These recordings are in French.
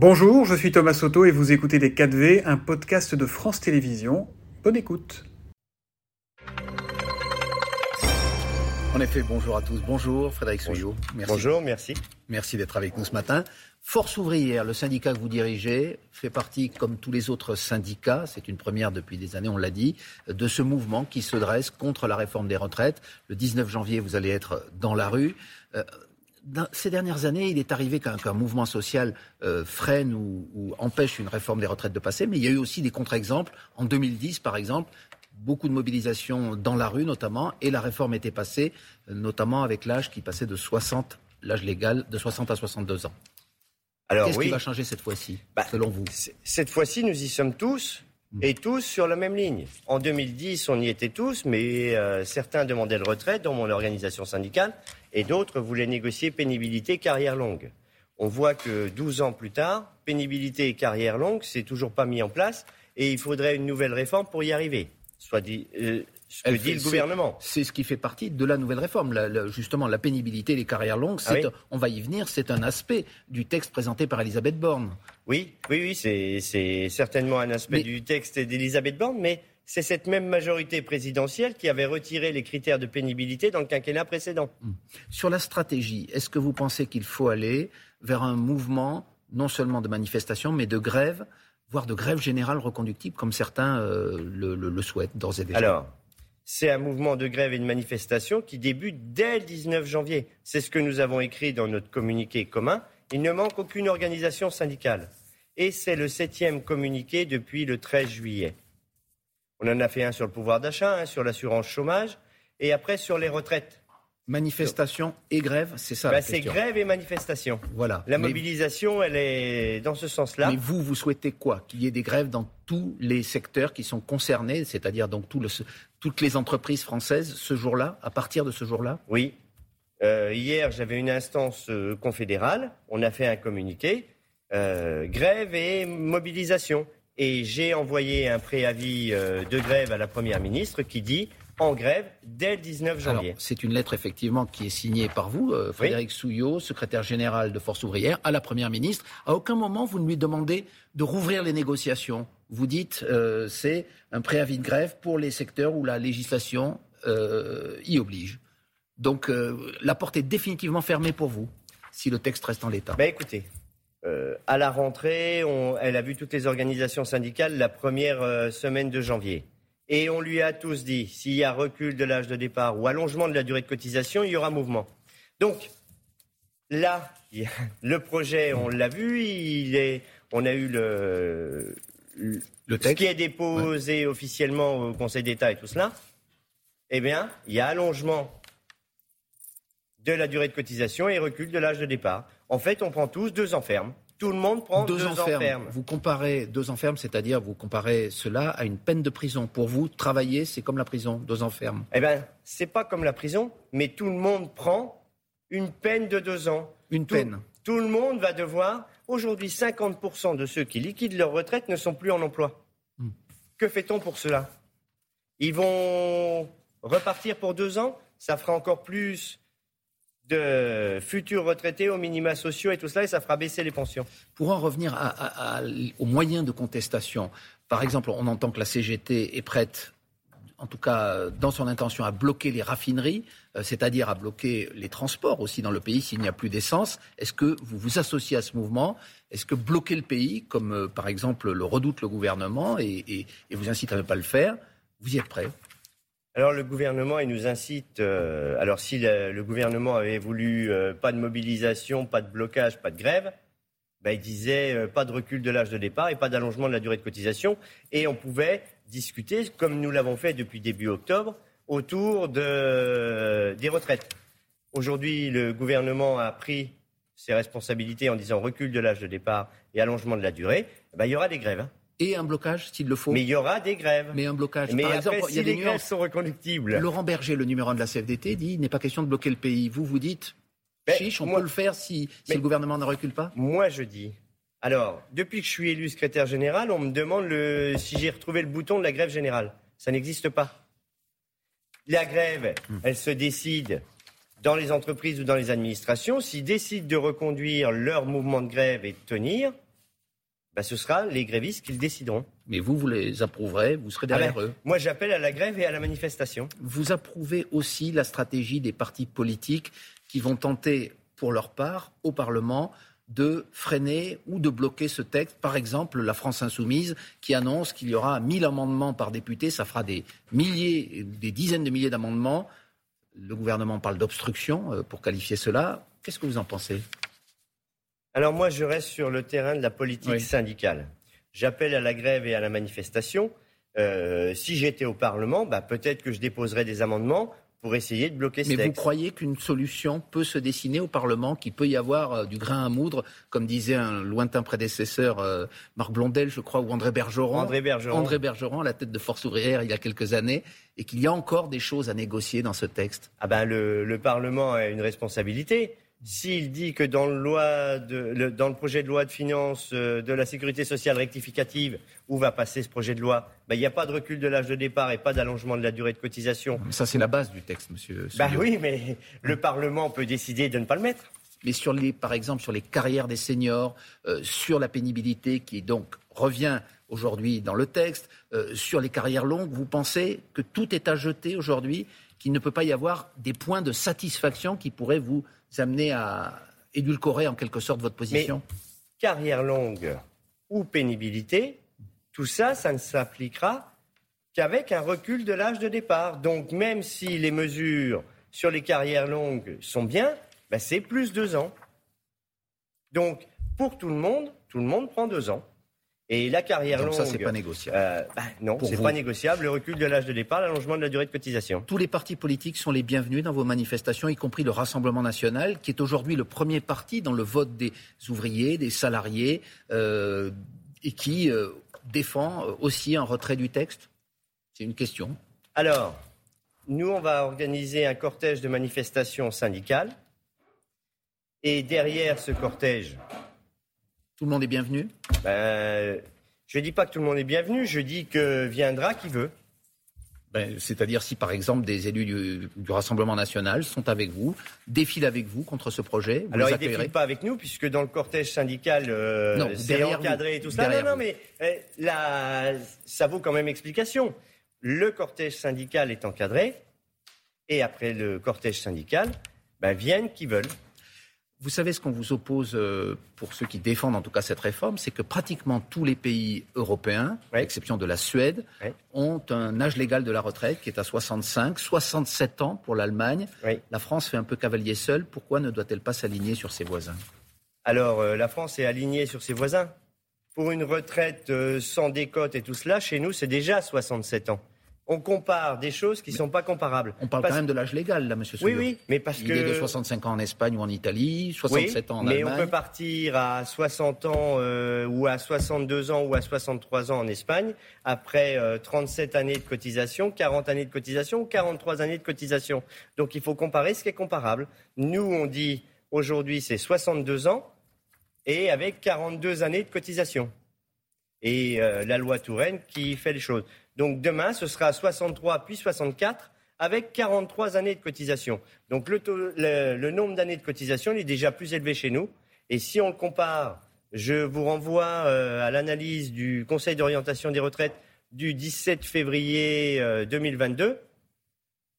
Bonjour, je suis Thomas Soto et vous écoutez Les 4V, un podcast de France Télévisions. Bonne écoute. En effet, bonjour à tous. Bonjour Frédéric Souillot. Merci. Bonjour, merci. Merci d'être avec nous ce matin. Force ouvrière, le syndicat que vous dirigez, fait partie, comme tous les autres syndicats, c'est une première depuis des années, on l'a dit, de ce mouvement qui se dresse contre la réforme des retraites. Le 19 janvier, vous allez être dans la rue. Euh, dans ces dernières années, il est arrivé qu'un mouvement social euh, freine ou, ou, empêche une réforme des retraites de passer, mais il y a eu aussi des contre-exemples. En 2010, par exemple, beaucoup de mobilisation dans la rue notamment, et la réforme était passée, notamment avec l'âge qui passait de 60, l'âge légal, de 60 à 62 ans. Alors, Qu'est-ce qui va changer cette fois-ci, bah, selon vous? Cette fois-ci, nous y sommes tous, hmm. et tous sur la même ligne. En 2010, on y était tous, mais euh, certains demandaient le retrait dans mon organisation syndicale, et d'autres voulaient négocier pénibilité, carrière longue. On voit que 12 ans plus tard, pénibilité et carrière longue, c'est toujours pas mis en place, et il faudrait une nouvelle réforme pour y arriver soit dit, euh, ce que dit le gouvernement. C'est ce qui fait partie de la nouvelle réforme. justement, la pénibilité, les carrières longues, ah on va y venir, c'est un aspect du texte présenté par Elisabeth Borne. Oui, oui, oui, c'est certainement un aspect du texte d'Elisabeth Borne, mais c'est cette même majorité présidentielle qui avait retiré les critères de pénibilité dans le quinquennat précédent. Hmm. Sur la stratégie, est-ce que vous pensez qu'il faut aller vers un mouvement non seulement de manifestation, mais de grève voire de grève générale reconductible, comme certains euh, le, souhaitent d'ores et déjà? Alors, c'est un mouvement de grève et de manifestation qui débute dès le 19 janvier. C'est ce que nous avons écrit dans notre communiqué commun. Il ne manque aucune organisation syndicale. Et c'est le septième communiqué depuis le 13 juillet. On en a fait un sur le pouvoir d'achat, un sur l'assurance chômage, et après sur les retraites. Manifestation et grève, c'est ça bah, C'est grève et manifestation. Voilà. La mobilisation, elle est dans ce sens-là. Mais vous, vous souhaitez quoi? Qu'il y ait des grèves dans tous les secteurs qui sont concernés, c'est-à-dire donc tout le, toutes les entreprises françaises ce jour-là, à partir de ce jour-là? Oui. Euh, hier, j'avais une instance euh, confédérale. On a fait un communiqué. Euh, grève et mobilisation. Et j'ai envoyé un préavis de grève à la Première ministre qui dit en grève dès le 19 janvier. C'est une lettre effectivement qui est signée par vous, euh, Frédéric Souillot, secrétaire général de Force ouvrière, à la Première ministre. À aucun moment vous ne lui demandez de rouvrir les négociations. Vous dites euh, c'est un préavis de grève pour les secteurs où la législation euh, y oblige. Donc la porte est définitivement fermée pour vous si le texte reste en l'état. Ben écoutez, à la rentrée, elle a vu toutes les organisations syndicales la première semaine de janvier. Et on lui a tous dit, s'il y a recul de l'âge de départ ou allongement de la durée de cotisation, il y aura mouvement. Donc, là, le projet, on l'a vu, il est, on a eu le, le ce qui est déposé officiellement au Conseil d'État et tout cela. Eh bien, il y a allongement de la durée de cotisation et recul de l'âge de départ. En fait, on prend tous deux ans ferme tout le monde prend deux, ans, ferme. Vous comparez deux ans ferme, c'est-à-dire vous comparez cela à une peine de prison. Pour vous, travailler, c'est comme la prison, deux ans ferme. Eh bien, c'est pas comme la prison, mais tout le monde prend une peine de deux ans. Une peine. Tout le monde va devoir. Aujourd'hui, 50% de ceux qui liquident leur retraite ne sont plus en emploi. Hmm. Que fait-on pour cela? Ils vont repartir pour deux ans? Ça fera encore plus de futurs retraités aux minima sociaux et tout cela, et ça fera baisser les pensions. Pour en revenir aux moyens de contestation, par exemple, on entend que la CGT est prête, en tout cas dans son intention, à bloquer les raffineries, euh, c'est-à-dire à bloquer les transports aussi dans le pays s'il n'y a plus d'essence. Est-ce que vous vous associez à ce mouvement? Est-ce que bloquer le pays, comme euh, par exemple le redoute le gouvernement et, et vous incite à ne pas le faire, vous y êtes prêt? Alors le gouvernement, il nous incite. Euh, alors si le, gouvernement avait voulu euh, pas de mobilisation, pas de blocage, pas de grève, ben, il disait euh, pas de recul de l'âge de départ et pas d'allongement de la durée de cotisation. Et on pouvait discuter, comme nous l'avons fait depuis début octobre, autour de, des retraites. Aujourd'hui, le gouvernement a pris ses responsabilités en disant recul de l'âge de départ et allongement de la durée. Ben, il y aura des grèves. Hein et un blocage s'il le faut. Mais il y aura des grèves. Mais un blocage. Mais Par exemple, il y a des grèves sont reconductibles. Laurent Berger, le numéro 1 de la CFDT, dit il n'est pas question de bloquer le pays. Vous, vous dites ben, chiche, on peut le faire si, le gouvernement ne recule pas? Moi, je dis. Alors, depuis que je suis élu secrétaire général, on me demande le, si j'ai retrouvé le bouton de la grève générale. Ça n'existe pas. La grève, hmm. elle se décide dans les entreprises ou dans les administrations. S'ils décident de reconduire leur mouvement de grève et de tenir, bah, ce sera les grévistes qui le décideront. Mais vous, vous les approuverez, vous serez derrière ah ben, eux. Moi, j'appelle à la grève et à la manifestation. Vous approuvez aussi la stratégie des partis politiques qui vont tenter, pour leur part, au Parlement, de freiner ou de bloquer ce texte. Par exemple, la France insoumise qui annonce qu'il y aura 1000 amendements par député, ça fera des milliers, des dizaines de milliers d'amendements. Le gouvernement parle d'obstruction euh, pour qualifier cela. Qu'est-ce que vous en pensez? Alors moi, je reste sur le terrain de la politique syndicale. J'appelle à la grève et à la manifestation. Euh, si j'étais au Parlement, bah, peut-être que je déposerais des amendements pour essayer de bloquer ce Mais vous croyez qu'une solution peut se dessiner au Parlement, qu'il peut y avoir euh, du grain à moudre, comme disait un lointain prédécesseur, euh, Marc Blondel, je crois, ou André Bergeron, André Bergeron. André Bergeron, à la tête de Force ouvrière il y a quelques années, et qu'il y a encore des choses à négocier dans ce texte Ah ben le, le Parlement a une responsabilité. S'il dit que dans le, projet de loi de finances euh, de la sécurité sociale rectificative, où va passer ce projet de loi, ben, il n'y a pas de recul de l'âge de départ et pas d'allongement de la durée de cotisation. Ça, c'est la base du texte, monsieur. Ben oui, mais le Parlement peut décider de ne pas le mettre. Mais sur les, par exemple, sur les carrières des seniors, euh, sur la pénibilité qui donc revient aujourd'hui dans le texte, euh, sur les carrières longues, vous pensez que tout est à jeter aujourd'hui, qu'il ne peut pas y avoir des points de satisfaction qui pourraient vous amener à édulcorer en quelque sorte votre position Carrière longue ou pénibilité, tout ça, ça ne s'appliquera qu'avec un recul de l'âge de départ. Donc même si les mesures sur les carrières longues sont bien, ben, c'est plus deux ans. Donc pour tout le monde, tout le monde prend deux ans. Et la carrière Donc longue. ça, c'est pas négociable. Euh, bah, non, c'est pas négociable. Le recul de l'âge de départ, l'allongement de la durée de cotisation. Tous les partis politiques sont les bienvenus dans vos manifestations, y compris le Rassemblement national, qui est aujourd'hui le premier parti dans le vote des ouvriers, des salariés, euh, et qui euh, défend aussi un retrait du texte. C'est une question. Alors, nous, on va organiser un cortège de manifestations syndicales. Et derrière ce cortège, tout le monde est bienvenu ben, Je ne dis pas que tout le monde est bienvenu, je dis que viendra qui veut. Ben, c'est-à-dire si par exemple des élus du, Rassemblement national sont avec vous, défilent avec vous contre ce projet, vous Alors ils ne défilent pas avec nous puisque dans le cortège syndical euh, c'est encadré et tout ça. Non, non, mais eh, ça vaut quand même explication. Le cortège syndical est encadré et après le cortège syndical, ben, viennent qui veulent. Vous savez ce qu'on vous oppose, euh, pour ceux qui défendent en tout cas cette réforme, c'est que pratiquement tous les pays européens, à l'exception de la Suède, ont un âge légal de la retraite qui est à 65, 67 ans pour l'Allemagne. La France fait un peu cavalier seul. Pourquoi ne doit-elle pas s'aligner sur ses voisins? Alors, euh, la France est alignée sur ses voisins. Pour une retraite euh, sans décote et tout cela, chez nous, c'est déjà 67 ans on compare des choses qui ne sont pas comparables. On parle quand même de l'âge légal, là, monsieur Oui, oui, mais parce Il est de 65 ans en Espagne ou en Italie, 67 ans en Allemagne. Mais on peut partir à 60 ans euh, ou à 62 ans ou à 63 ans en Espagne, après 37 euh, années de cotisation, 40 années de cotisation ou 43 années de cotisation. Donc il faut comparer ce qui est comparable. Nous, on dit aujourd'hui c'est 62 ans et avec 42 années de cotisation. Et euh, la loi Touraine qui fait les choses. Donc demain, ce sera 63 puis 64 avec 43 années de cotisation. Donc le, nombre d'années de cotisation est déjà plus élevé chez nous. Et si on le compare, je vous renvoie euh, à l'analyse du Conseil d'orientation des retraites du 17 février 2022. Euh,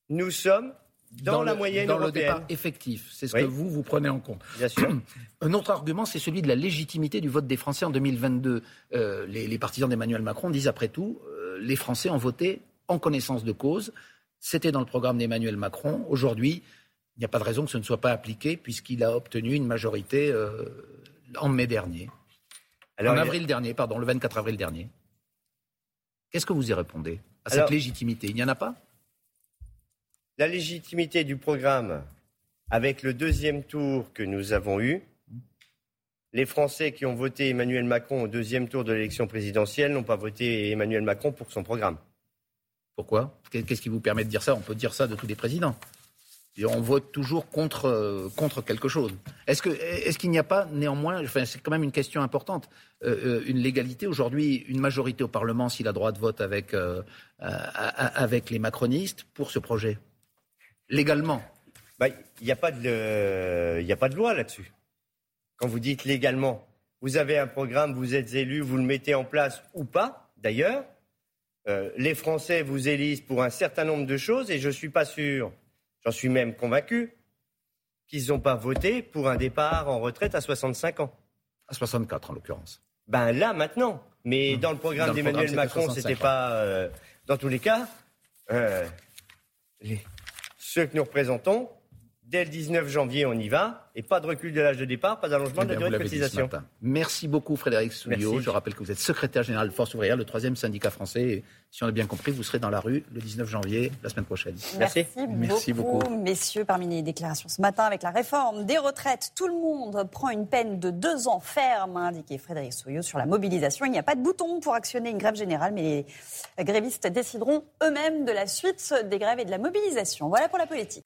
nous sommes dans, la moyenne dans le départ effectif. C'est ce que vous, vous prenez en compte. Bien sûr. Un autre argument, c'est celui de la légitimité du vote des Français en 2022. Euh, les, les, partisans d'Emmanuel Macron disent après tout, les Français ont voté en connaissance de cause. C'était dans le programme d'Emmanuel Macron. Aujourd'hui, il n'y a pas de raison que ce ne soit pas appliqué puisqu'il a obtenu une majorité euh, en mai dernier. en avril dernier, pardon, le 24 avril dernier. Qu'est-ce que vous y répondez à cette légitimité? Il n'y en a pas? La légitimité du programme avec le deuxième tour que nous avons eu, les Français qui ont voté Emmanuel Macron au deuxième tour de l'élection présidentielle n'ont pas voté Emmanuel Macron pour son programme. Pourquoi? Qu'est-ce qui vous permet de dire ça? On peut dire ça de tous les présidents. on vote toujours contre, euh, contre quelque chose. Est-ce qu'il est n'y a pas néanmoins, enfin, c'est quand même une question importante, euh, euh, une légalité aujourd'hui, une majorité au Parlement s'il a droit de vote avec, avec les macronistes pour ce projet? Légalement? Bah, Il n'y a, a pas de loi là-dessus quand vous dites légalement, Vous avez un programme, vous êtes élu, vous le mettez en place ou pas, d'ailleurs. Euh, les Français vous élisent pour un certain nombre de choses et je ne suis pas sûr, j'en suis même convaincu, qu'ils n'ont pas voté pour un départ en retraite à 65 ans. À 64 en l'occurrence. Ben là maintenant. Mais mmh. dans le programme d'Emmanuel Macron, c'était pas. Euh, dans tous les cas, euh, ceux que nous représentons, Dès le 19 janvier, on y va. Et pas de recul de l'âge de départ, pas d'allongement de la durée de cotisation. Merci beaucoup, Frédéric Souillot. Je rappelle que vous êtes secrétaire général de Force ouvrière, le troisième syndicat français. Et si on a bien compris, vous serez dans la rue le 19 janvier, la semaine prochaine. Merci, Merci beaucoup, Messieurs, parmi les déclarations ce matin, avec la réforme des retraites, tout le monde prend une peine de deux ans ferme, a indiqué Frédéric Souillot sur la mobilisation. Il n'y a pas de bouton pour actionner une grève générale, mais les grévistes décideront eux-mêmes de la suite des grèves et de la mobilisation. Voilà pour la politique.